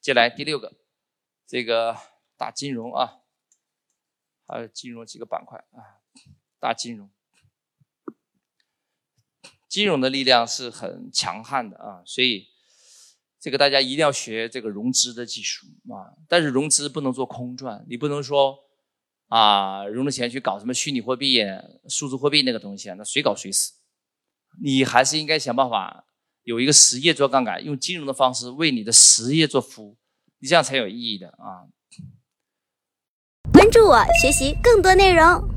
接下来第六个，这个大金融啊，还有金融几个板块啊，大金融，金融的力量是很强悍的啊，所以这个大家一定要学这个融资的技术啊。但是融资不能做空转，你不能说啊融了钱去搞什么虚拟货币、数字货币那个东西，那谁搞谁死。你还是应该想办法。有一个实业做杠杆，用金融的方式为你的实业做服务，你这样才有意义的啊！关注我，学习更多内容。